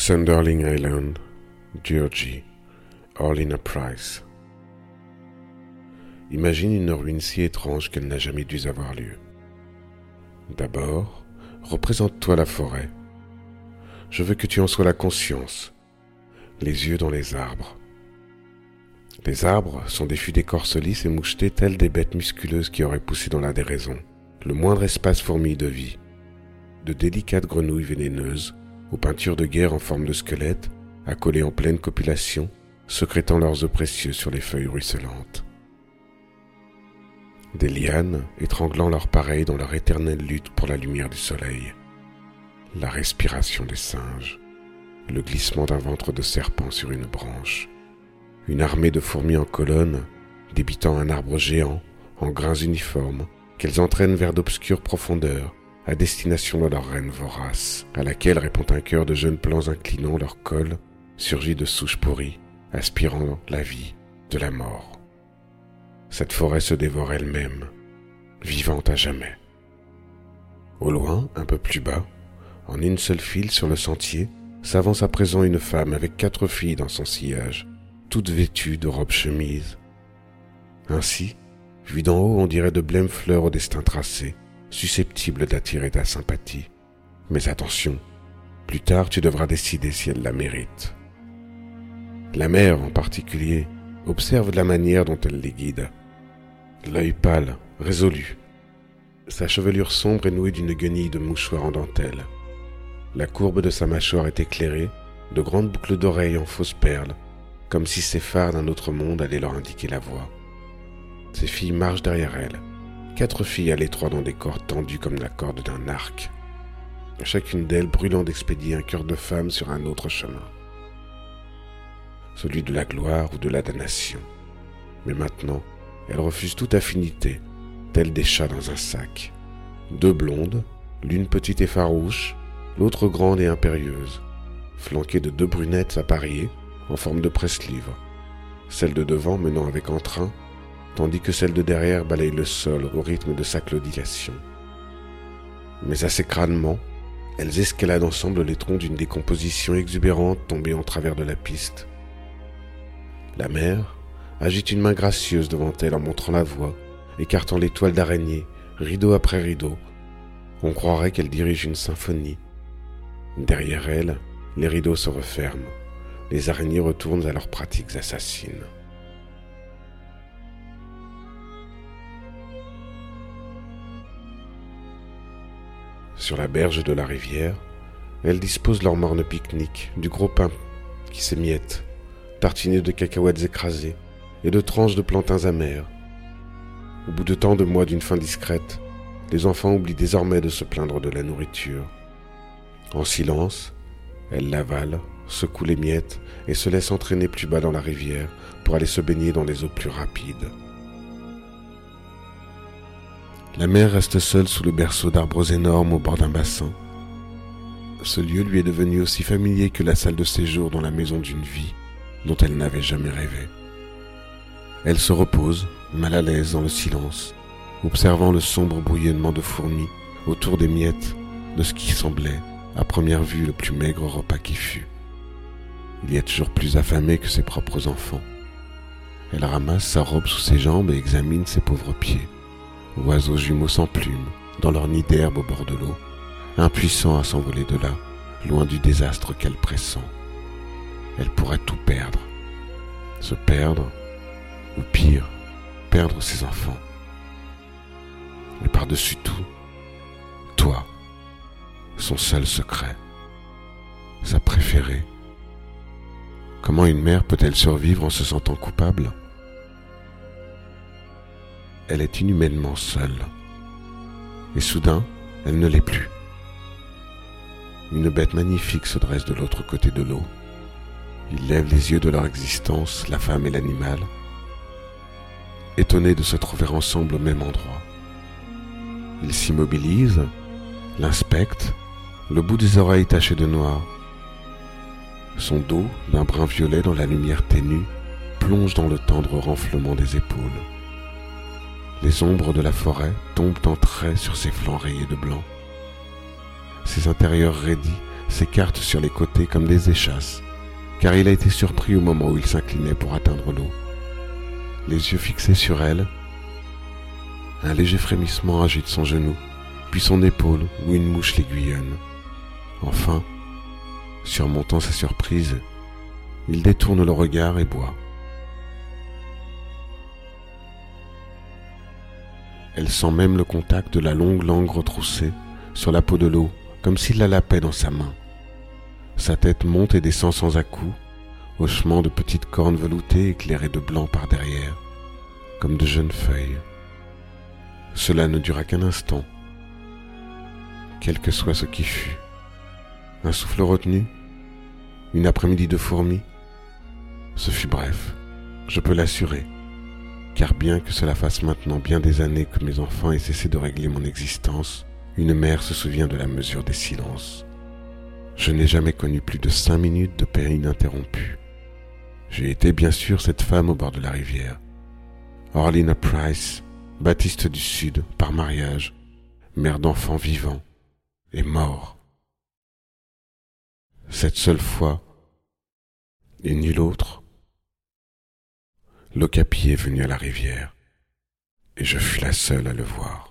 Sunderling Island, Georgie, Orlina Price. Imagine une ruine si étrange qu'elle n'a jamais dû avoir lieu. D'abord, représente-toi la forêt. Je veux que tu en sois la conscience, les yeux dans les arbres. Les arbres sont des fûts d'écorce lisses et mouchetés tels des bêtes musculeuses qui auraient poussé dans la déraison. Le moindre espace fourmille de vie. De délicates grenouilles vénéneuses, aux peintures de guerre en forme de squelette, accolées en pleine copulation, secrétant leurs œufs précieux sur les feuilles ruisselantes. Des lianes étranglant leurs pareils dans leur éternelle lutte pour la lumière du soleil. La respiration des singes, le glissement d'un ventre de serpent sur une branche, une armée de fourmis en colonne, débitant un arbre géant, en grains uniformes, qu'elles entraînent vers d'obscures profondeurs, à destination de leur reine vorace, à laquelle répond un cœur de jeunes plants inclinant leur col, surgis de souches pourries, aspirant la vie de la mort. Cette forêt se dévore elle-même, vivante à jamais. Au loin, un peu plus bas, en une seule file sur le sentier, s'avance à présent une femme avec quatre filles dans son sillage, toutes vêtues de robes chemises. Ainsi, vu d'en haut, on dirait de blêmes fleurs au destin tracé, susceptibles d'attirer ta sympathie. Mais attention, plus tard tu devras décider si elle la mérite. La mère en particulier observe la manière dont elle les guide. L'œil pâle, résolu. Sa chevelure sombre est nouée d'une guenille de mouchoir en dentelle. La courbe de sa mâchoire est éclairée de grandes boucles d'oreilles en fausses perles comme si ces phares d'un autre monde allaient leur indiquer la voie. Ces filles marchent derrière elle, quatre filles à l'étroit dans des cordes tendues comme la corde d'un arc, chacune d'elles brûlant d'expédier un cœur de femme sur un autre chemin, celui de la gloire ou de la damnation. Mais maintenant, elles refusent toute affinité, telles des chats dans un sac. Deux blondes, l'une petite et farouche, l'autre grande et impérieuse, flanquées de deux brunettes appariées, en forme de presse-livre, celle de devant menant avec entrain, tandis que celle de derrière balaye le sol au rythme de sa claudication. Mais assez crânement, elles escaladent ensemble les troncs d'une décomposition exubérante tombée en travers de la piste. La mère agite une main gracieuse devant elle en montrant la voie, écartant les toiles d'araignée, rideau après rideau. On croirait qu'elle dirige une symphonie. Derrière elle, les rideaux se referment les araignées retournent à leurs pratiques assassines. Sur la berge de la rivière, elles disposent leur morne pique-nique, du gros pain qui s'émiette, tartiné de cacahuètes écrasées et de tranches de plantains amers. Au bout de tant de mois d'une faim discrète, les enfants oublient désormais de se plaindre de la nourriture. En silence, elles l'avalent secoue les miettes et se laisse entraîner plus bas dans la rivière pour aller se baigner dans les eaux plus rapides. La mère reste seule sous le berceau d'arbres énormes au bord d'un bassin. Ce lieu lui est devenu aussi familier que la salle de séjour dans la maison d'une vie dont elle n'avait jamais rêvé. Elle se repose, mal à l'aise dans le silence, observant le sombre bouillonnement de fourmis autour des miettes de ce qui semblait, à première vue, le plus maigre repas qui fut. Il y a toujours plus affamé que ses propres enfants. Elle ramasse sa robe sous ses jambes et examine ses pauvres pieds. Oiseaux jumeaux sans plumes, dans leur nid d'herbe au bord de l'eau, impuissants à s'envoler de là, loin du désastre qu'elle pressent. Elle pourrait tout perdre. Se perdre, ou pire, perdre ses enfants. Mais par-dessus tout, toi, son seul secret, sa préférée, Comment une mère peut-elle survivre en se sentant coupable? Elle est inhumainement seule. Et soudain, elle ne l'est plus. Une bête magnifique se dresse de l'autre côté de l'eau. Ils lèvent les yeux de leur existence, la femme et l'animal, étonnés de se trouver ensemble au même endroit. Ils s'immobilisent, l'inspectent, le bout des oreilles taché de noir, son dos, d'un brun violet dans la lumière ténue, plonge dans le tendre renflement des épaules. Les ombres de la forêt tombent en traits sur ses flancs rayés de blanc. Ses intérieurs raidis s'écartent sur les côtés comme des échasses, car il a été surpris au moment où il s'inclinait pour atteindre l'eau. Les yeux fixés sur elle, un léger frémissement agite son genou, puis son épaule où une mouche l'aiguillonne. Enfin, surmontant sa surprise, il détourne le regard et boit. Elle sent même le contact de la longue langue retroussée sur la peau de l'eau, comme s'il la lapait dans sa main. Sa tête monte et descend sans à-coups, hochement de petites cornes veloutées éclairées de blanc par derrière, comme de jeunes feuilles. Cela ne dura qu'un instant, quel que soit ce qui fut. Un souffle retenu, une après-midi de fourmis, ce fut bref, je peux l'assurer car bien que cela fasse maintenant bien des années que mes enfants aient cessé de régler mon existence, une mère se souvient de la mesure des silences. Je n'ai jamais connu plus de cinq minutes de paix ininterrompue. J'ai été bien sûr cette femme au bord de la rivière. Orlina Price, baptiste du Sud par mariage, mère d'enfants vivants et morts. Cette seule fois, et nulle autre, L'ocapi est venu à la rivière, et je fus la seule à le voir.